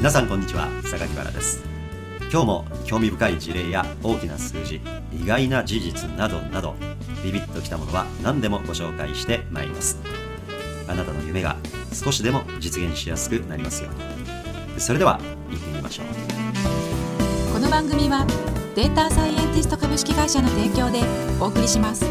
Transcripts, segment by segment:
皆さんこんにちは榊原です。今日も興味深い事例や大きな数字意外な事実などなどビビッときたものは何でもご紹介してまいります。あなたの夢が少しでも実現しやすくなりますように。それでは行ってみましょう。この番組はデータサイエンティスト株式会社の提供でお送りします。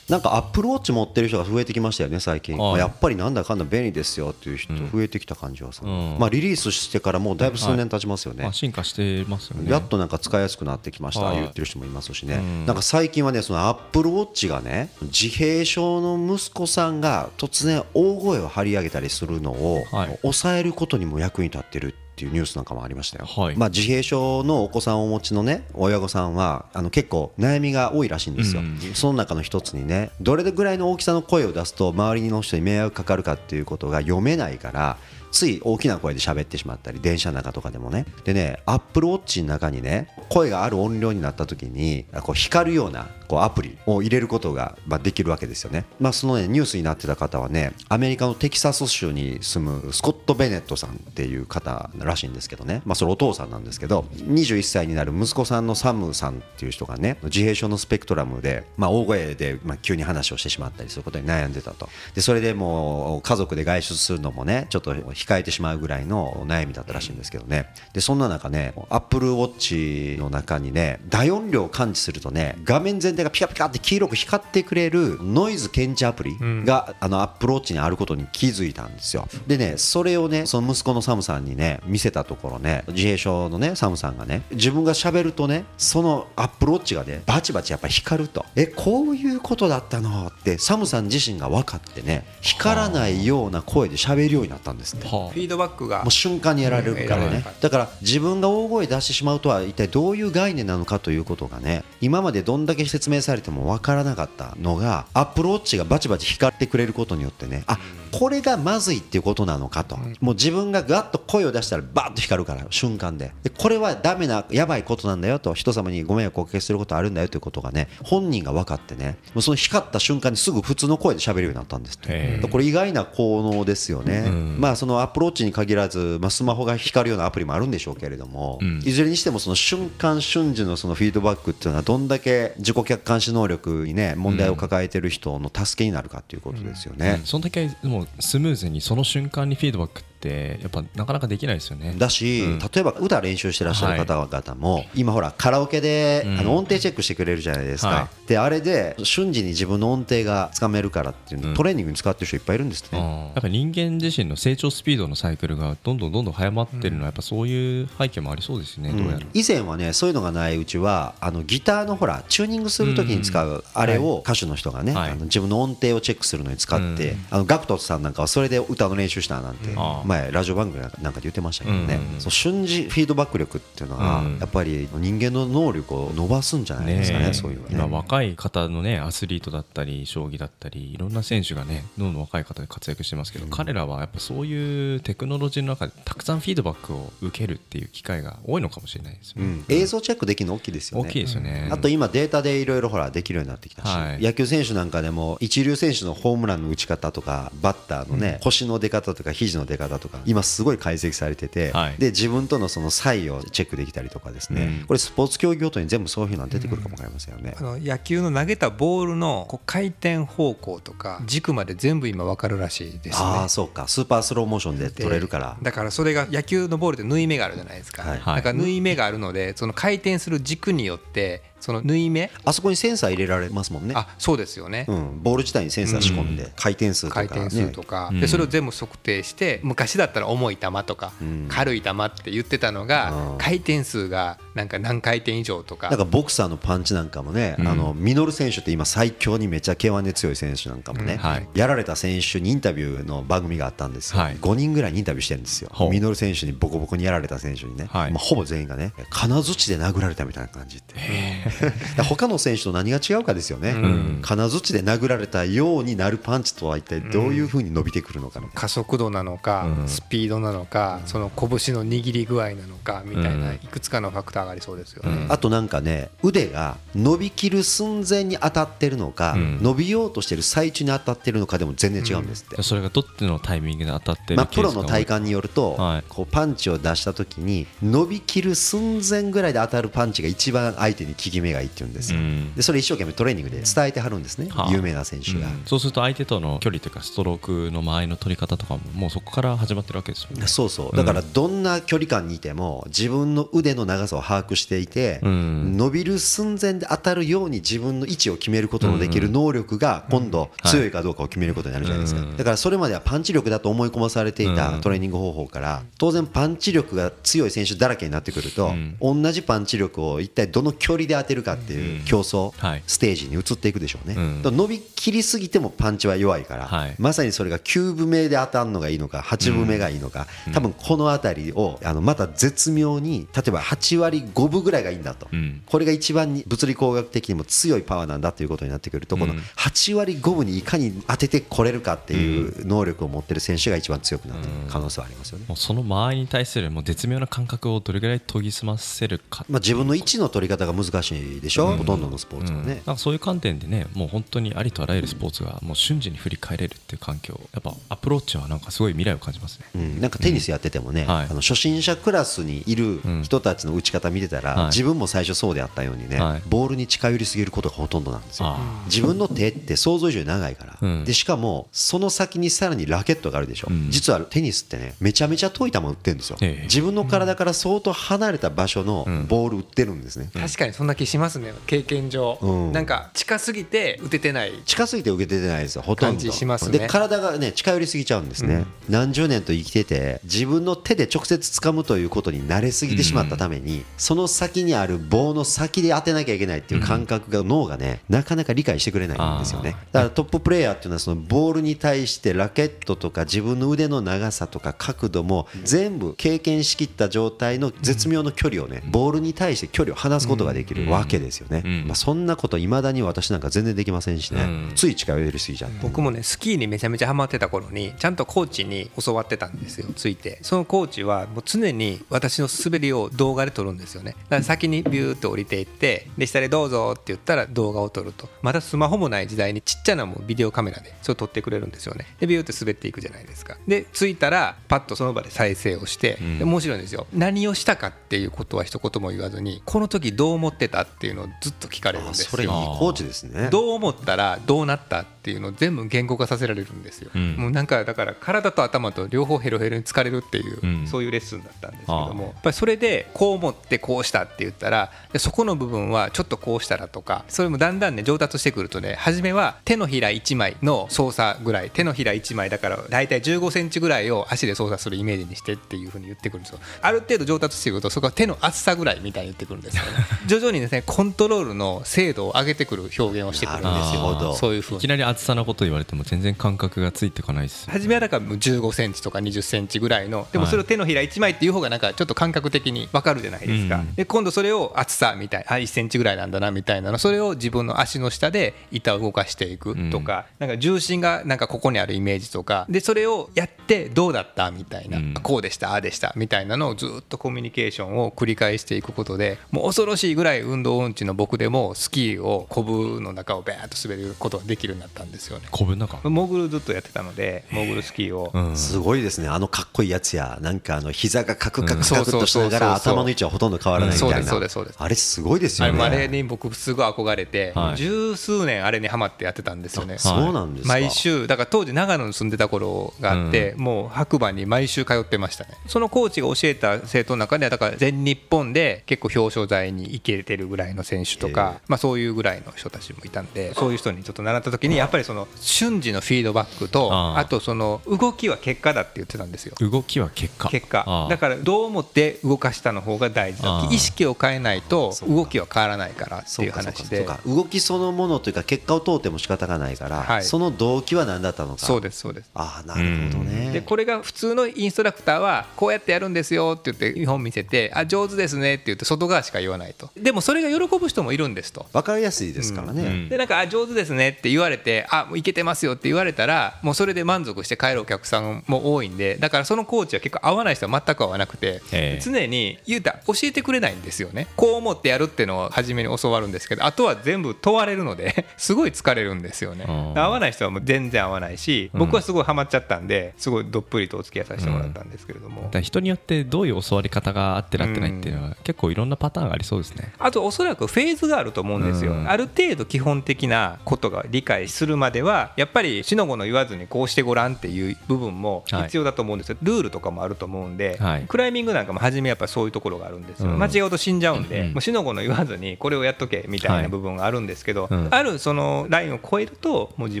なんかアップルウォッチ持ってる人が増えてきましたよね最近、はい。まあやっぱりなんだかんだ便利ですよっていう人増えてきた感じはさ、うん。まあリリースしてからもうだいぶ数年経ちますよね、まあ、進化してますよね。やっとなんか使いやすくなってきました、はい。言ってる人もいますしね、うん。なんか最近はねそのアップルウォッチがね自閉症の息子さんが突然大声を張り上げたりするのを、はい。抑えることにも役に立ってるっていうニュースなんかもありましたよ、はい。まあ、自閉症のお子さんをお持ちのね親御さんはあの結構悩みが多いらしいんですよ、うん。その中の一つにねどれぐらいの大きさの声を出すと周りの人に迷惑かかるかっていうことが読めないからつい大きな声で喋ってしまったり電車の中とかでもね。でねアップルウォッチの中にね声がある音量になった時にこう光るようなこうアプリを入れることがまできるわけですよね、まあ、そのねニュースになってた方はねアメリカのテキサス州に住むスコット・ベネットさんっていう方らしいんですけどね、まあ、それお父さんなんですけど21歳になる息子さんのサムさんっていう人がね自閉症のスペクトラムで、まあ、大声でま急に話をしてしまったりすることに悩んでたと。でそれでもう家族で外出するのもねちょっと控えてしまうぐらいの悩みだったらしいんですけどね。でそんな中ねアップルウォッチの中にね大音量を感知するとね画面全体がピカピカって黄色く光ってくれるノイズ検知アプリが、あのアップルウォッチにあることに気づいたんですよ。でねそれをねその息子のサムさんにね見せたところね自閉症のねサムさんがね自分が喋るとねそのアップルウォッチがねバチバチやっぱり光ると。えこういうことだったの？ってサムさん自身が分かってね光らないような声で喋るようになったんですって。はフィードバックがもう瞬間にやられるからね。うん。だから自分が大声出してしまうとは一体どういう概念なのかということがね今までどんだけ説明明されても分からなかったのがアップルウォッチがバチバチ光ってくれることによってね。あこれがまずいっていうことなのかと。もう自分がガッと声を出したらバッと光るから瞬間で。でこれはダメなやばいことなんだよと人様にご迷惑をおかけすることあるんだよということがね本人が分かってね。もうその光った瞬間にすぐ普通の声で喋るようになったんですってへーこれ意外な効能ですよね、うん。まあそのアプローチに限らず、まあ、スマホが光るようなアプリもあるんでしょうけれども、うん。いずれにしてもその瞬間瞬時のそのフィードバックっていうのはどんだけ自己客観視能力にね問題を抱えてる人の助けになるかっていうことですよね。うん。そんだけもスムーズにその瞬間にフィードバックってやっぱなかなかできないですよね。だし、うん。例えば歌練習してらっしゃる方々も、今ほらカラオケで、うん。あの音程チェックしてくれるじゃないですか、はであれで瞬時に自分の音程がつかめるからっていうの、うん。トレーニングに使ってる人いっぱいいるんですってね、やっぱ人間自身の成長スピードのサイクルがどんどんどんどん早まってるのはやっぱそういう背景もありそうですね、どうやら。以前はねそういうのがないうちはあのギターのほらチューニングするときに使うあれを歌手の人がね、はい。あの自分の音程をチェックするのに使って、うん。あのガクトさんなんかはそれで歌の練習したなんて、前ラジオ番組なんかで言ってましたけどね、うんそう瞬時フィードバック力っていうのは、うん。やっぱり人間の能力を伸ばすんじゃないですかねねそういうの今ね。若い方のねアスリートだったり将棋だったりいろんな選手がねどんどん若い方で活躍してますけど、彼らはやっぱそういうテクノロジーの中でたくさんフィードバックを受けるっていう機会が多いのかもしれないですよね、うん。映像チェックできるの大きいですよね。大きいですよね、あと今データでいろいろほらできるようになってきたし、はい。野球選手なんかでも一流選手のホームランの打ち方とかバッターのね、腰の出方とか肘の出方とか。今すごい解析されてて、はい。で自分とのその差異をチェックできたりとかですね、うん。これスポーツ競技ごとに全部そういうのが出てくるかもわかりませんよね。あの野球の投げたボールのこう回転方向とか軸まで全部今分かるらしいですね。ああ。そうか。スーパースローモーションで取れるから。だからそれが野球のボールって縫い目があるじゃないですか、はい。はい。だから縫い目があるのでその回転する軸によってその縫い目？あそこにセンサー入れられますもんね。あそうですよね、うん、ボール自体にセンサー仕込んで、回転数とか、ね、回転数とか、うん。でそれを全部測定して昔だったら重い球とか、うん。軽い球って言ってたのが、うん。回転数がなんか何回転以上とか。なんかボクサーのパンチなんかもね、うん。あのミノル選手って今最強にめちゃ K1 で強い選手なんかもね、うん。はい。やられた選手にインタビューの番組があったんですよ、はい。5人ぐらいにインタビューしてるんですよ。ミノル選手にボコボコにやられた選手にね、はい。まあ、ほぼ全員がね金槌で殴られたみたいな感じって。ら 他の選手と何が違うかですよね、ん。金槌で殴られたようになるパンチとは一体どういうふうに伸びてくるのかの、加速度なのか、うん。スピードなのか、その拳の握り具合なのかみたいな、うん。いくつかのファクターがありそうですよね。あとなんかね腕が伸びきる寸前に当たってるのか、うん。伸びようとしてる最中に当たってるのかでも全然違うんですって、それがどっちのタイミングで当たってるまあ、プロの体感によると、はい。こうパンチを出した時に伸びきる寸前ぐらいで当たるパンチが一番相手に効き目がいいって言うんですよ、うん。でそれ一生懸命トレーニングで伝えてはるんですね、はあ。有名な選手が、うん。そうすると相手との距離というかストロークの間合いの取り方とかももうそこから始まってるわけですもんね。そうそう。だからどんな距離感にいても自分の腕の長さを把握していて、うん。伸びる寸前で当たるように自分の位置を決めることのできる能力が今度強いかどうかを決めることになるじゃないですか、うん。だからそれまではパンチ力だと思い込まされていたトレーニング方法から当然パンチ力が強い選手だらけになってくると同じパンチ力を一体どの距離で当てるかっていう競争はい。ステージに移っていくでしょうね、伸びきりすぎてもパンチは弱いから、はい。まさにそれが9分目で当たるのがいいのか8分目がいいのか、多分この辺りをあのまた絶妙に例えば8割5分ぐらいがいいんだと、うん。これが一番に物理工学的にも強いパワーなんだということになってくると、この8割5分にいかに当ててこれるかっていう能力を持ってる選手が一番強くなってる可能性はありますよね。もうその間合いに対するもう絶妙な感覚をどれぐらい研ぎ澄ませるかまあ、自分の位置の取り方が難しいでしょ、ほとんどのスポーツはうん。ね。なんかそういう観点でねもう本当にありとあらゆるスポーツがもう瞬時に振り返れるっていう環境やっぱアプローチはなんかすごい未来を感じますね。うん、なんかテニスやっててもね、はい。あの初心者クラスにいる人たちの打ち方見てたら、はい。自分も最初そうであったようにね、はい。ボールに近寄りすぎることがほとんどなんですよ。あ。自分の手って想像以上に長いから、うん。でしかもその先にさらにラケットがあるでしょ、ん。実はテニスってねめちゃめちゃ遠い球打ってるんですよ、ええ。自分の体から相当離れた場所のボール打ってるんですね、確かにそんな気しますね経験上、うん。なんか近すぎて打ててない。近すぎて受けてないですよほとんど。感じしますね。で体がね近寄りすぎちゃうんですね、何十年と生きてて自分の手で直接掴むということに慣れすぎてしまったために、その先にある棒の先で当てなきゃいけないっていう感覚が脳がねなかなか理解してくれないんですよね。だからトッププレーヤーっていうのはそのボールに対してラケットとか自分の腕の長さとか角度も全部経験しきった状態の絶妙の距離をねボールに対して距離を離すことができるわけですよね、ん。まあ、そんなこといまだに私なんか全然できませんしね、うん。つい近寄りすぎちゃって。僕もねスキーにめちゃめちゃハマってた頃にちゃんとコーチに教わってたんですよついて。そのコーチはもう常に私の滑りを動画で撮るんですよね。だから先にビューって降りていってで下でどうぞって言ったら動画を撮ると。まだスマホもない時代にちっちゃなもうビデオカメラでそれを撮ってくれるんですよね。でビューって滑っていくじゃないですか。で着いたらパッとその場で再生をして、で面白いんですよ。何をしたかっていうことは一言も言わずにこの時どう思ってたっていうのをずっと聞かれるんですよ。あそれいい。コーチですね。どう思ったらどうなったっていうのを全部言語化させられるんですよ、ん。もうなんかだから体と頭と両方ヘロヘロに疲れるっていう、うん。そういうレッスンだったんですけどあもやっぱりそれでこう思ってこうしたって言ったらでそこの部分はちょっとこうしたらとかそれもだんだんね上達してくるとね初めは手のひら1枚の操作ぐらい手のひら1枚だから大体1 5センチぐらいを足で操作するイメージにしてっていうふうに言ってくるんですよ。ある程度上達してくるとそこは手の厚さぐらいみたいに言ってくるんですよ。ね 徐々にですねコントロールの精度を上げてくる表現をしてくるんですよ。そういうふうに。いきなり厚さのこと言われても全然感覚がついていかないです初めはだからもう15センチとか20センチぐらいのでもそれを手のひら1枚っていう方がなんかちょっと感覚的に分かるじゃないですか、うん。で今度それを厚さみたいあ1センチぐらいなんだなみたいなのそれを自分の足の下で板を動かしていくとか、なんか重心がなんかここにあるイメージとか。でそれをやってどうだったみたいな、うん。こうでしたああでしたみたいなのをずっとコミュニケーションを繰り返していくことでもう恐ろしいぐらい運動音痴の僕でもスキーをコブの中をバーッと滑ることができるようになったんですよね。コブの中モーグルずっとやってたのでモーグルスキーを、うん。すごいですね。あのかっこいいやつやなんかあの膝がカクカうん。クカクっとしながら頭の位置はほとんど変わらないみたいな、うん。そうですそうですそうです。あれすごいですあれよね。もあれに僕すごい憧れて、はい。十数年あれにハマってやってたんですよね。そうなんですか。毎週。だから当時長野に住んでた頃があって、もう白馬に毎週通ってましたね。そのコーチが教えた生徒の中ではだから全日本で結構表彰台に行けてるぐらいの選手とか、まあ、そういうぐらいの人たちもいたんでそういう人にちょっと習った時にやっぱりその瞬時のフィードバックとあとその動きは結果だって言ってたんですよ。動きは結果。結果。だからどう思って動かしたの方が大事だ意識を変えないと動きは変わらないからっていう話で。そうか動きそのものというか結果を問うても仕方がないから、はい。その動機は何だったのか。そうですそうです。ああなるほどね、でこれが普通のインストラクターはこうやってやるんですよって言って見本見せてあ上手ですねって言って外側しか言わないと。でもそれが喜ぶ人もいるんですと。分かりやすいですからね、うん。でなんかあ上手ですねって言われてあもういけてますよって言われたらもうそれで満足して帰るお客さんも多いんでだからそのコーチは結構合わない人は全く合わなくてええ。常に言うたら教えてくれないんですよね。こう思ってやるっていうのを初めに教わるんですけどあとは全部問われるので すごい疲れるんですよね。合わない人はもう全然合わないし僕はすごいハマっちゃったんですごいどっぷりとお付き合いさせてもらったんですけれども。だから人によってどういう教わり方が合ってる合ってないっていうのは結構いろんなパターンがありそうですね。あとおそらくフェーズがあると思うんですよ、うん。ある程度基本的なことが理解するまではやっぱりしのごの言わずにこうしてごらんっていう部分も必要だと思うんですよ、ルールとかもあると思うんで、はい。クライミングなんかも初めやっぱそういうところがあるんですよ、うん。間違うと死んじゃうんで、うんもうしのごの言わずにこれをやっとけみたいな部分があるんですけど、うん。あるそのラインを超えるともう自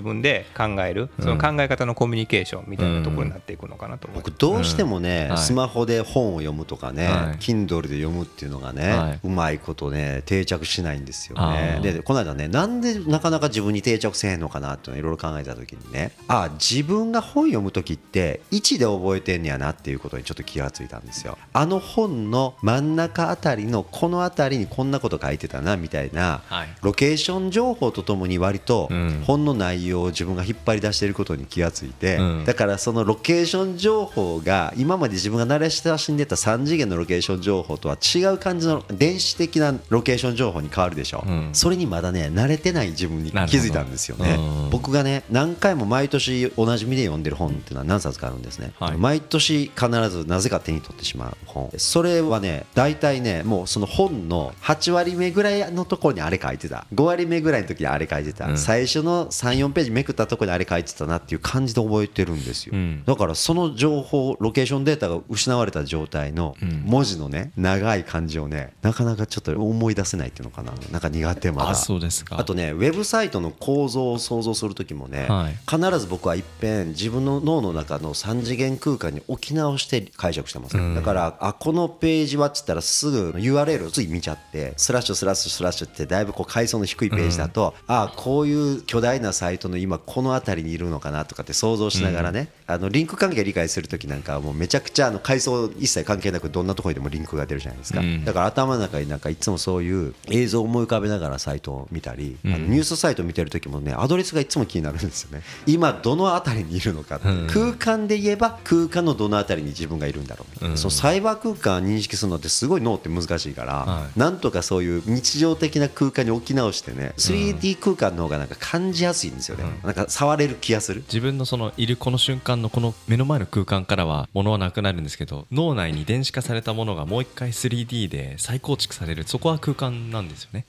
分で考えるその考え方のコミュニケーションみたいなところになっていくのかなと僕どうしてもね、スマホで本を読むとかね、はい。Kindle で読むっていうのがね、はい。うまいことね定着しないんですよね。でこの間ねなんでなかなか自分に定着せえへんのかなっていうのをいろいろ考えた時にねあ自分が本読む時って位置で覚えてんねやなっていうことにちょっと気がついたんですよ。あの本の真ん中あたりのこのあたりにこんなこと書いてたなみたいな、はい。ロケーション情報とともに割とうん。本の内容を自分が引っ張り出していることに気がついて、うん。だからそのロケーション情報が今まで自分が慣れ親しんでた3次元のロケーション情報とは違う感じの電子的なロケーション情報に変わるでしょ、うん。それにまだね慣れてない自分に気づいたんですよね。うん僕がね何回も毎年おなじみで読んでる本っていうのは何冊かあるんですね、はい。毎年必ずなぜか手に取ってしまう本。それはね大体ねもうその本の8割目ぐらいのところにあれ書いてた。5割目ぐらいの時にあれ書いてた、うん。最初の34ページめくったところにあれ書いてたなっていう感じで覚えてるんですよ、うん。だからその情報ロケーションデータが失われた状態のうん。文字のね長い感じをねなかなかちょっと思い出せないっていうのかな。なんか苦手まだ。あそうですか。あとねウェブサイトの構造を想像する時もね、はい。必ず僕はいっぺん自分の脳の中の3次元空間に置き直して解釈してます、うん。だからあこのページはっつったらすぐ URL をつい見ちゃってスラッシュスラッシュスラッシュってだいぶこう階層の低いページだと、あこういう巨大なサイトの今この辺りにいるのかなとかって想像しながらね、あのリンク関係理解する時なんかはもうめちゃくちゃあの階層一切関係なくどんなところにでもリンクが出るじゃないですか、うん。だから頭の中になんかいつもそういう映像を思い浮かべながらサイトを見たり、うん。あのニュースサイト見てる時もねアドレスがいつも気になるんですよね。今どの辺りにいるのかうん。空間で言えば空間のどの辺りに自分がいるんだろう、うん。そのサイバー空間を認識するのってすごい脳って難しいから、はい。なんとかそういう日常的な空間に置き直してね 3D 空間の方がなんか感じやすいんですよね、なんか触れる気がする。自分のそのいるこの瞬間のこの目の前の空間からは物はなくなるんですけど脳内に電子化されたものがもう一回 3D で再構築される。そこは空間なんですよね、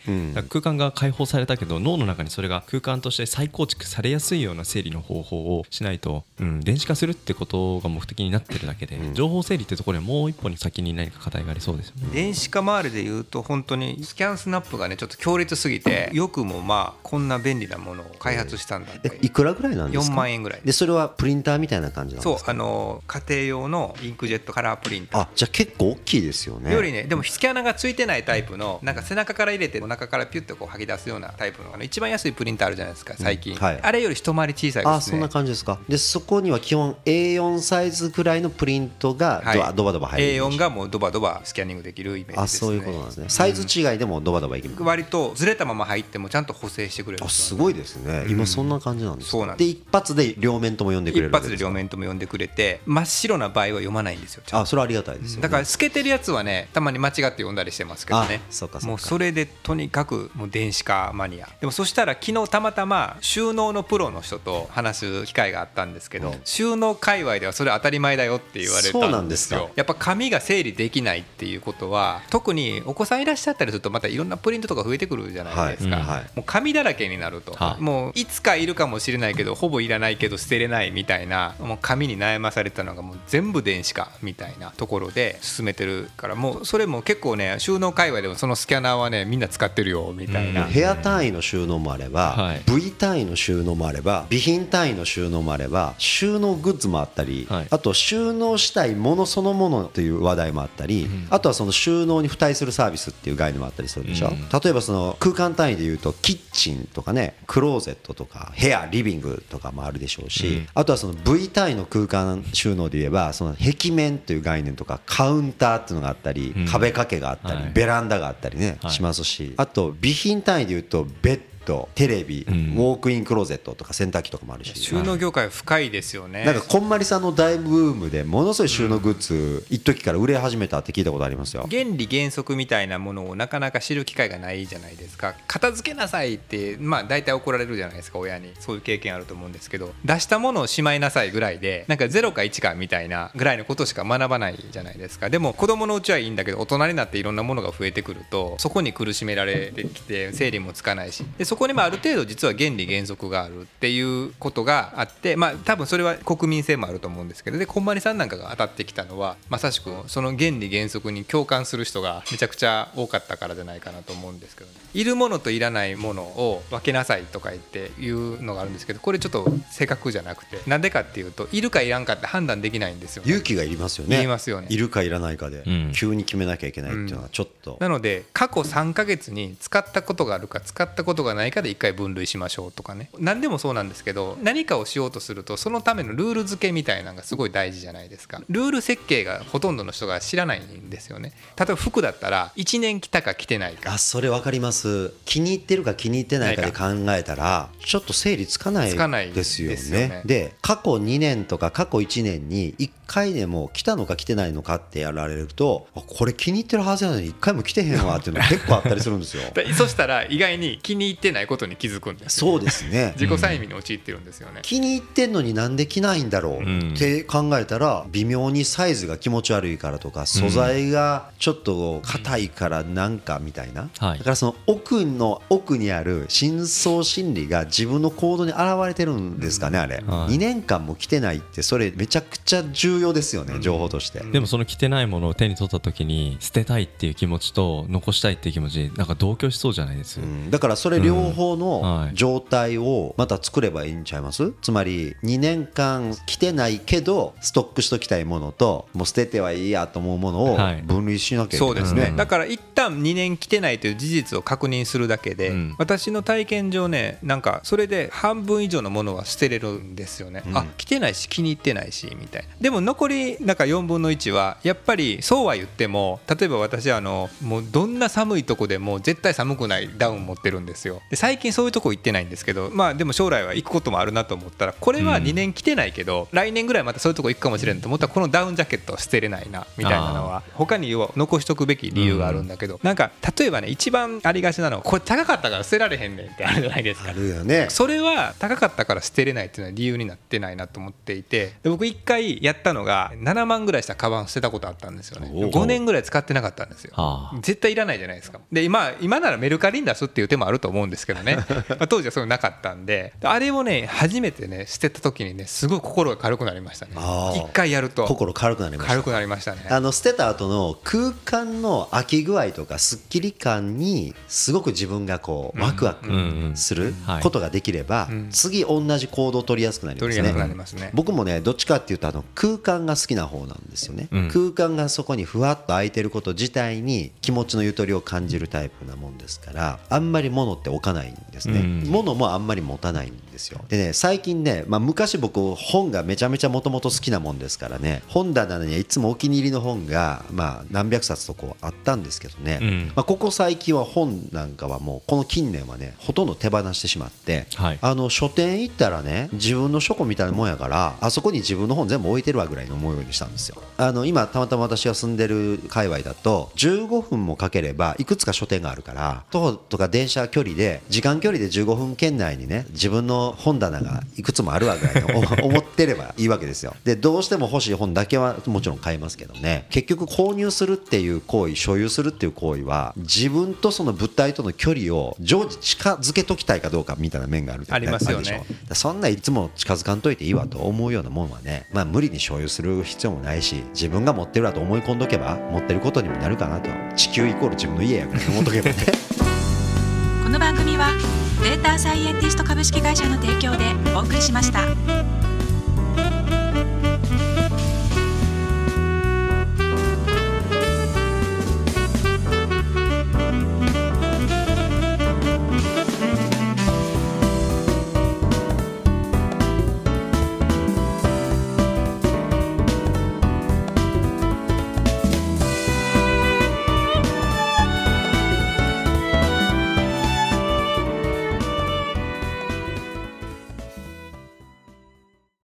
空間が解放されたけど脳の中にそれが空間として再構築されやすいような整理の方法をしないと、うん、電子化するってことが目的になってるだけで、情報整理ってところにはもう一歩に先に何か課題がありそうですよね。電子化周りで言うと本当にスキャンスナップがねちょっと強烈すぎてよくもまあこんな便利なものを開発したんだってえいくらぐらいなんです4か万円ぐらいでそれはプリンターみたいな感じなんそうですか？あの家庭用のインクジェットカラープリンター。あじゃあ結構大きいですよね。よりねでもスキャナーがついてないタイプのなんか背中から入れてお腹からピュッとこう吐き出すようなタイプのあの一番安いプリンターあるじゃないですか最近、うんはい。あれより一回り小さいですね。あそんな感じですか。でそこには基本 A4 サイズぐらいのプリントがド,、はい。ドバドバ入る A4 がもうドバドバスキャニングできるイメージです、ね、あそういうことなんですね。サイズ違いでもドバドバいける、割とずれたまま入ってもちゃんと補正してくれるんあです。ごいですね。今そんな感じなんですかそうなんで一発で両面とも読んでくれ一るわけですか。発で両面とも読んでくれて真っ白な場合は読まないんですよあそれはありがたいですよ、ね。だから透けてるやつはねたまに間違って読んだりしてますけどね。あそうかそうか。もうそれでとにかくもう電子化マニア。でもそしたら昨日たまたま収納のプロの人と話す機会があったんですけど、収納界隈ではそれ当たり前だよって言われそうなんたんですよやっぱ紙が整理できないっていうことは特にお子さんいらっしゃったりするとまたいろんなプリントとか増えてくるじゃないですか、はいはい。もう紙だらけになると、はい。もういつかいるかもしれないけどほぼいらないけど捨てれないみたいなもう紙に悩まされたのがもう全部電子化みたいなところで進めてるからもうそれも結構ね収納界隈でもそのスキャナーはねみんな使ってるよみたいな、部屋単位の収納もあれば、はい。V 単単位の収納もあれば備品単位の収納もあれば収納グッズもあったり、はい。あと収納したいものそのものという話題もあったり、あとはその収納に付帯するサービスっていう概念もあったりするでしょ、うん。例えばその空間単位でいうとキッチンとかねクローゼットとか部屋リビングとかもあるでしょうし、うん。あとはその V 単位の空間収納で言えばその壁面という概念とかカウンターっていうのがあったり、うん。壁掛けがあったり、はい。ベランダがあったりね、はい。しますしあと備品単位でいうとベッドテレビ、うん。ウォークインクローゼットとか洗濯機とかもあるし。収納業界は深いですよね。なんかこんまりさんの大ブームでものすごい収納グッズ一時から売れ始めたって聞いたことありますよ。原理原則みたいなものをなかなか知る機会がないじゃないですか。片付けなさいってまあ大体怒られるじゃないですか親に。そういう経験あると思うんですけど。出したものをしまいなさいぐらいでなんか0か1かみたいなぐらいのことしか学ばないじゃないですか。でも子供のうちはいいんだけど大人になっていろんなものが増えてくるとそこに苦しめられてきて整理もつかないし。でそこにもある程度実は原理原則があるっていうことがあってまあ多分それは国民性もあると思うんですけどでこんまりさんなんかが当たってきたのはまさしくその原理原則に共感する人がめちゃくちゃ多かったからじゃないかなと思うんですけどね。いるものといらないものを分けなさいとか言っていうのがあるんですけどこれちょっと正確じゃなくてなんでかっていうといるかいらんかって判断できないんですよ、勇気がいりますよね。いりますよね。いるかいらないかで、うん。急に決めなきゃいけないっていうのはちょっと、なので過去3ヶ月に使ったことがあるか使ったことがないかで1回分類しましょうとかね。何でもそうなんですけど何かをしようとするとそのためのルール付けみたいなのがすごい大事じゃないですか。ルール設計がほとんどの人が知らないんですよね。例えば服だったら1年着たか着てないか。あそれ分かります。気に入ってるか気に入ってないかで考えたらちょっと整理つかないですよね。で過去2年とか過去1年に1回でも来たのか来てないのかってやられるとこれ気に入ってるはずなのに1回も来てへんわっていうの結構あったりするんですよでそしたら意外に気に入ってないことに気づくんですそうですね自己催眠に陥ってるんですよね、気に入ってんのになんで着ないんだろうって考えたら微妙にサイズが気持ち悪いからとか素材がちょっと硬いからなんかみたいな、はいだからその奥の奥にある深層心理が自分の行動に現れてるんですかねあれ、はい2年間も着てないってそれめちゃくちゃ重要ですよね情報として、でもその着てないものを手に取った時に捨てたいっていう気持ちと残したいっていう気持ちなんか同居しそうじゃないです、うん。だからそれ両方うん。のはい。状態をまた作ればいいんちゃいます？つまり2年間着てないけどストックしときたいものともう捨ててはいいやと思うものをはい。分類しなきゃいけない。そうですね、うん。だから一旦2年来てないという事実を確認するだけで、うん。私の体験上ねなんかそれで半分以上のものは捨てれるんですよね、あ来てないし気に入ってないしみたいな。でも残りなんか4分の1はやっぱりそうは言っても例えば私はあのもうどんな寒いとこでも絶対寒くないダウン持ってるんですよ。で最近そういうとこ行ってないんですけどまあでも将来は行くこともあるなと思ったらこれは2年来てないけど、来年ぐらいまたそういうとこ行くかもしれんと思ったらこのダウンジャケットは捨てれないなみたいなのは他に要は残しとくべき理由があるんだけど、なんか例えばね一番ありがちなのはこれ高かったから捨てられへんねんってあるじゃないですか。あるよね。それは高かったから捨てれないっていうのは理由になってないなと思っていてで僕1回やったのが7万ぐらいしたカバン捨てたことあったんですよね。おう5年ぐらい使ってなかったんですよ。絶対いらないじゃないですか。で今今ならメルカリに出すっていう手もあると思うんですけどね。まあ当時はそういうのなかったんで。あれをね初めてね捨てた時にねすごい心が軽くなりましたね。あー1回やると。心軽くなりました。軽くなりましたね。あの捨てた後の空間の空き具合とかすっきり感にすごく自分がこうワクワクするはい。ことができれば次同じ行動を取りやすくなりますね。取りやすくなりますね。僕もねどっちかっていうとあの空間が好きな方なんですよね、うん。空間がそこにふわっと空いてること自体に気持ちのゆとりを感じるタイプなもんですからあんまり物って置かないんですね、うん。物もあんまり持たないんですよ。でね最近ね、まあ、昔僕本がめちゃめちゃもともと好きなもんですからね本棚にはいつもお気に入りの本が、まあ、何百冊とこうあったんですけどね、うん。まあ、ここ最近は本なんかはもうこの近年はねほとんど手放してしまって、はい。あの書店行ったらね自分の書庫みたいなもんやからあそこに自分の本全部置いてるわぐらいの思うようにしたんですよ。あの今たまたま私が住んでる界隈だと15分もかければいくつか書店があるから徒歩とか電車距離で時間距離で15分圏内にね自分の本棚がいくつもあるわぐらいのお 思ってればいいわけですよ。でどうしても欲しい本だけはもちろん買いますけどね。結局購入するっていう行為所有するっていう行為は自分とその物体との距離を常時近づけときたいかどうかみたいな面があるありますよね。そんないつも近づかんといていいわと思うようなもんはねまあ無理に所有する必要もないし自分が持ってるだと思い込んどけば持ってることにもなるかなと地球イコール自分の家やから思っとけばね この番組はデータサイエンティスト株式会社の提供でお送りしました。